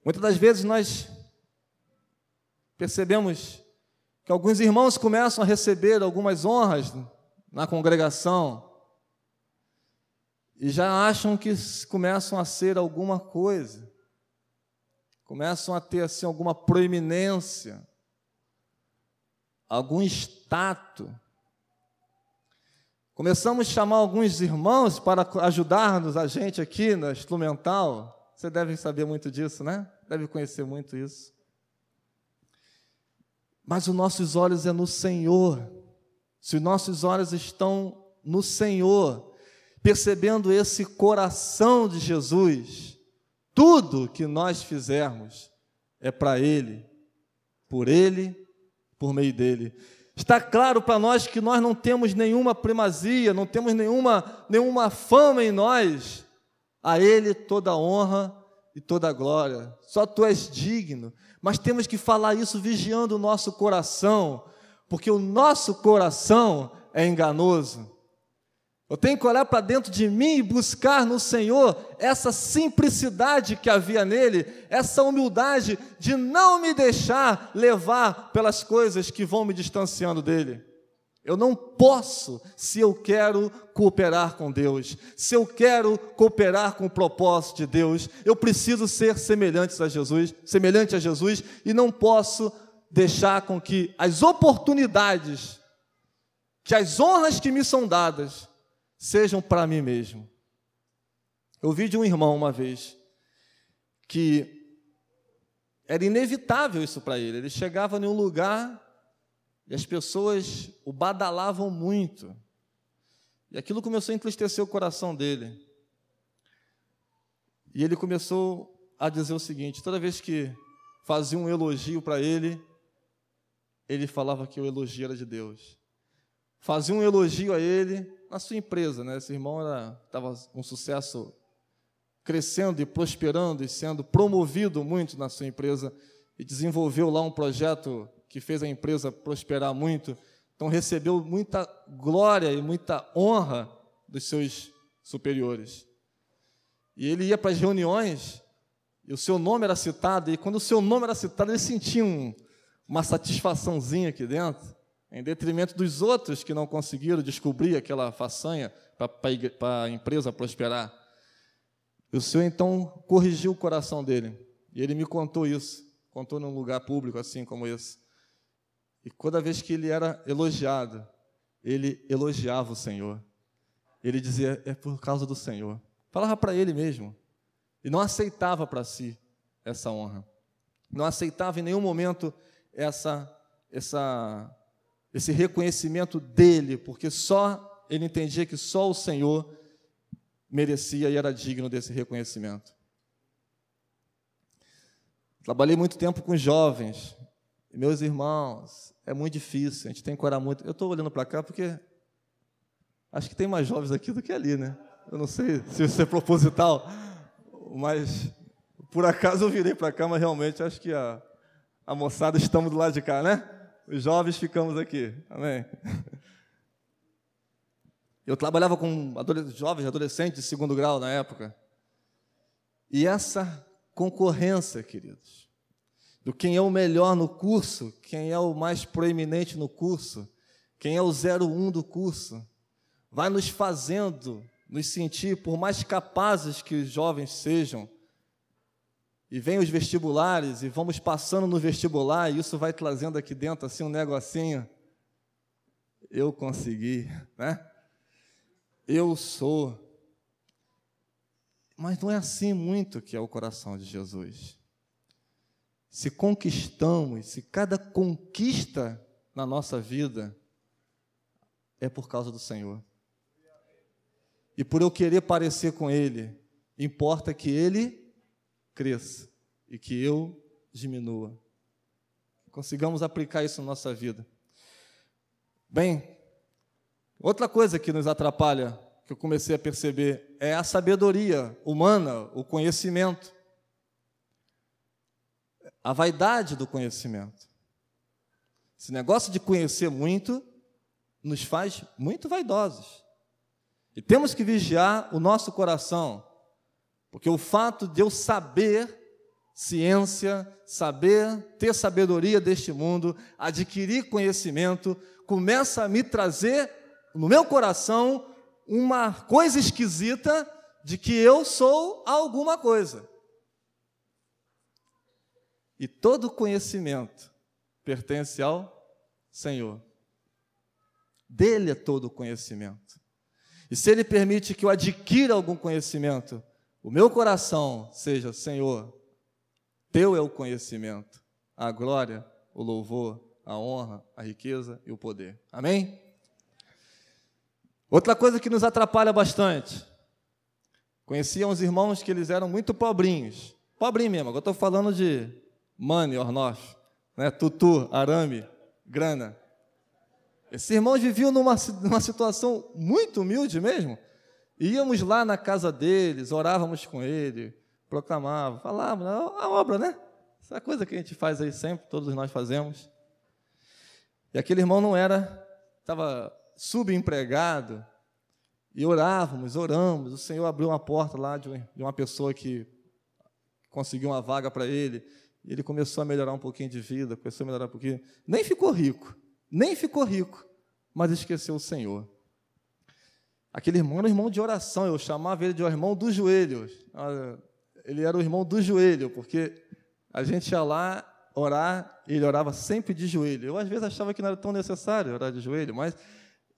Muitas das vezes nós percebemos que alguns irmãos começam a receber algumas honras na congregação e já acham que começam a ser alguma coisa começam a ter assim alguma proeminência, algum status. Começamos a chamar alguns irmãos para ajudar-nos a gente aqui na instrumental. Você deve saber muito disso, né? Deve conhecer muito isso. Mas os nossos olhos é no Senhor. Se os nossos olhos estão no Senhor, percebendo esse coração de Jesus, tudo que nós fizermos é para Ele, por Ele, por meio dele. Está claro para nós que nós não temos nenhuma primazia, não temos nenhuma, nenhuma fama em nós. A Ele toda honra e toda glória. Só Tu és digno. Mas temos que falar isso vigiando o nosso coração, porque o nosso coração é enganoso. Eu tenho que olhar para dentro de mim e buscar no Senhor essa simplicidade que havia nele, essa humildade de não me deixar levar pelas coisas que vão me distanciando dele. Eu não posso, se eu quero cooperar com Deus, se eu quero cooperar com o propósito de Deus, eu preciso ser semelhante a Jesus, semelhante a Jesus, e não posso deixar com que as oportunidades, que as honras que me são dadas, sejam para mim mesmo. Eu ouvi de um irmão uma vez que era inevitável isso para ele. Ele chegava em um lugar e as pessoas o badalavam muito. E aquilo começou a entristecer o coração dele. E ele começou a dizer o seguinte: toda vez que fazia um elogio para ele, ele falava que o elogio era de Deus. Fazia um elogio a ele, na sua empresa, né? Esse irmão estava com sucesso crescendo e prosperando e sendo promovido muito na sua empresa e desenvolveu lá um projeto que fez a empresa prosperar muito. Então recebeu muita glória e muita honra dos seus superiores. E ele ia para as reuniões e o seu nome era citado, e quando o seu nome era citado, ele sentia um, uma satisfaçãozinha aqui dentro em detrimento dos outros que não conseguiram descobrir aquela façanha para a empresa prosperar. E o Senhor então corrigiu o coração dele. E ele me contou isso, contou num lugar público assim como esse. E toda vez que ele era elogiado, ele elogiava o Senhor. Ele dizia: É por causa do Senhor. Falava para ele mesmo. E não aceitava para si essa honra. Não aceitava em nenhum momento essa, essa esse reconhecimento dele, porque só ele entendia que só o Senhor merecia e era digno desse reconhecimento. Trabalhei muito tempo com jovens, meus irmãos, é muito difícil, a gente tem que orar muito. Eu estou olhando para cá porque acho que tem mais jovens aqui do que ali, né? Eu não sei se isso é proposital, mas por acaso eu virei para cá, mas realmente acho que a, a moçada estamos do lado de cá, né? Os jovens ficamos aqui. Amém. Eu trabalhava com jovens, adolescentes de segundo grau na época. E essa concorrência, queridos, do quem é o melhor no curso, quem é o mais proeminente no curso, quem é o 01 do curso, vai nos fazendo nos sentir, por mais capazes que os jovens sejam, e vem os vestibulares e vamos passando no vestibular e isso vai trazendo aqui dentro assim um negocinho. Eu consegui, né? Eu sou. Mas não é assim muito que é o coração de Jesus. Se conquistamos, se cada conquista na nossa vida é por causa do Senhor. E por eu querer parecer com Ele, importa que Ele cresça e que eu diminua. Consigamos aplicar isso na nossa vida. Bem, outra coisa que nos atrapalha, que eu comecei a perceber, é a sabedoria humana, o conhecimento. A vaidade do conhecimento. Esse negócio de conhecer muito nos faz muito vaidosos. E temos que vigiar o nosso coração porque o fato de eu saber ciência, saber, ter sabedoria deste mundo, adquirir conhecimento, começa a me trazer no meu coração uma coisa esquisita de que eu sou alguma coisa. E todo conhecimento pertence ao Senhor. Dele é todo o conhecimento. E se Ele permite que eu adquira algum conhecimento, o meu coração seja, Senhor, teu é o conhecimento, a glória, o louvor, a honra, a riqueza e o poder. Amém? Outra coisa que nos atrapalha bastante. Conhecia uns irmãos que eles eram muito pobrinhos. Pobrinho mesmo, agora estou falando de money or not, né? tutu, arame, grana. Esses irmãos viviam numa, numa situação muito humilde mesmo. Íamos lá na casa deles, orávamos com ele, proclamava, falava, a obra, né? Essa coisa que a gente faz aí sempre, todos nós fazemos. E aquele irmão não era, estava subempregado, E orávamos, oramos. O Senhor abriu uma porta lá de uma pessoa que conseguiu uma vaga para ele. E ele começou a melhorar um pouquinho de vida, começou a melhorar um pouquinho. Nem ficou rico, nem ficou rico, mas esqueceu o Senhor. Aquele irmão era um irmão de oração, eu chamava ele de irmão do joelho. Ele era o irmão do joelho, porque a gente ia lá orar, e ele orava sempre de joelho. Eu, às vezes, achava que não era tão necessário orar de joelho, mas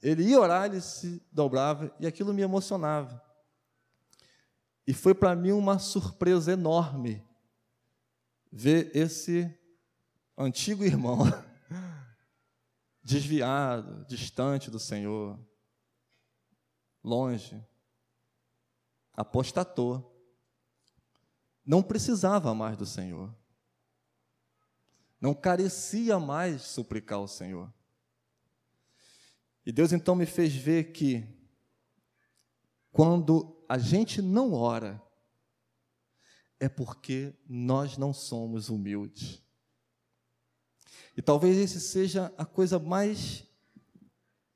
ele ia orar, ele se dobrava, e aquilo me emocionava. E foi para mim uma surpresa enorme ver esse antigo irmão desviado, distante do Senhor, longe, apostatou, não precisava mais do Senhor, não carecia mais suplicar ao Senhor. E Deus então me fez ver que, quando a gente não ora, é porque nós não somos humildes. E talvez esse seja a coisa mais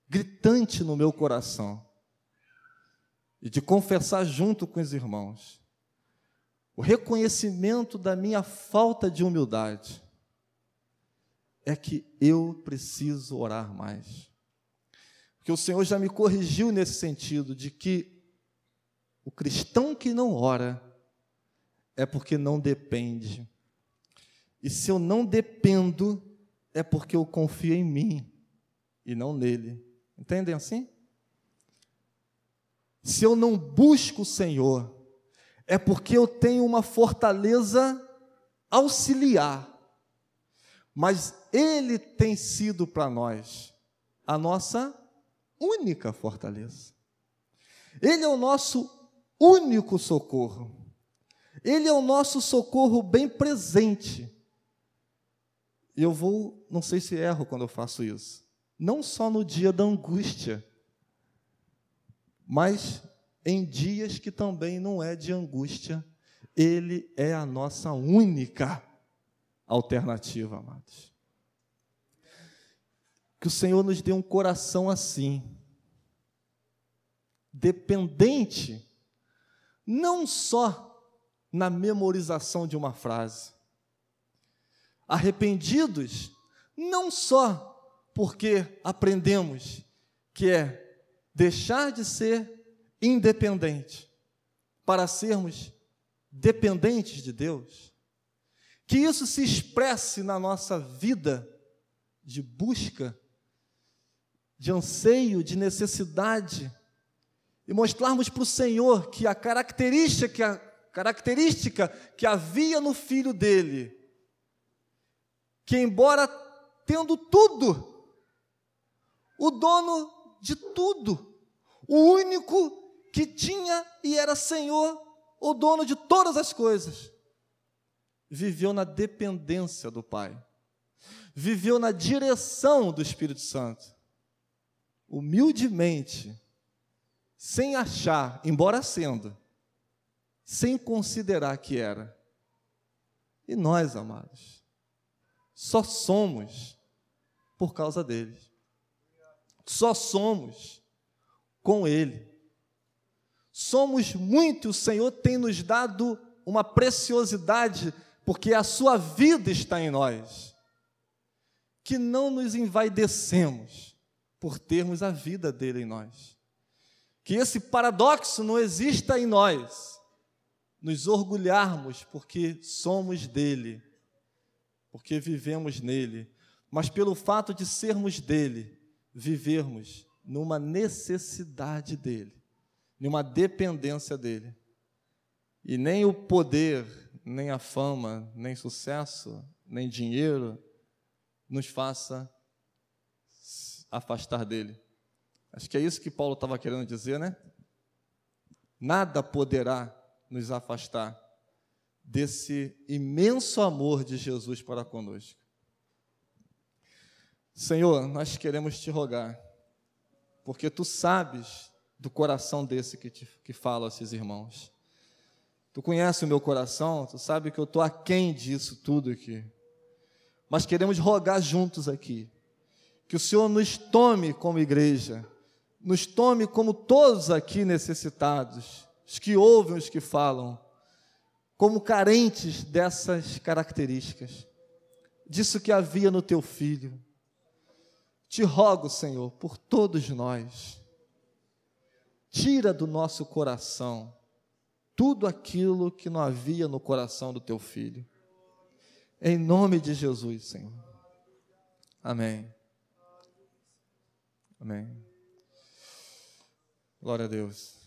gritante no meu coração, e de confessar junto com os irmãos, o reconhecimento da minha falta de humildade, é que eu preciso orar mais. Porque o Senhor já me corrigiu nesse sentido, de que o cristão que não ora é porque não depende. E se eu não dependo, é porque eu confio em mim e não nele. Entendem assim? Se eu não busco o Senhor, é porque eu tenho uma fortaleza auxiliar, mas Ele tem sido para nós a nossa única fortaleza. Ele é o nosso único socorro. Ele é o nosso socorro bem presente. Eu vou, não sei se erro quando eu faço isso, não só no dia da angústia, mas em dias que também não é de angústia, Ele é a nossa única alternativa, amados. Que o Senhor nos dê um coração assim, dependente, não só na memorização de uma frase, arrependidos, não só porque aprendemos que é deixar de ser independente para sermos dependentes de Deus, que isso se expresse na nossa vida de busca de anseio, de necessidade, e mostrarmos para o Senhor que a característica, que a característica que havia no filho dele, que embora tendo tudo, o dono de tudo, o único que tinha e era Senhor, o dono de todas as coisas, viveu na dependência do Pai, viveu na direção do Espírito Santo humildemente, sem achar, embora sendo, sem considerar que era. E nós, amados, só somos por causa dele. Só somos com ele. Somos muito, o Senhor tem nos dado uma preciosidade, porque a sua vida está em nós, que não nos envaidecemos por termos a vida dele em nós. Que esse paradoxo não exista em nós, nos orgulharmos porque somos dele, porque vivemos nele, mas pelo fato de sermos dele, vivermos numa necessidade dele, numa dependência dele. E nem o poder, nem a fama, nem sucesso, nem dinheiro nos faça afastar dele. Acho que é isso que Paulo estava querendo dizer, né? Nada poderá nos afastar desse imenso amor de Jesus para conosco. Senhor, nós queremos te rogar, porque tu sabes do coração desse que, te, que fala a esses irmãos. Tu conhece o meu coração, tu sabe que eu estou aquém disso tudo aqui. Mas queremos rogar juntos aqui que o Senhor nos tome como igreja, nos tome como todos aqui necessitados, os que ouvem, os que falam, como carentes dessas características, disso que havia no teu filho. Te rogo, Senhor, por todos nós, tira do nosso coração tudo aquilo que não havia no coração do teu filho. Em nome de Jesus, Senhor. Amém. Amém. Glória a Deus.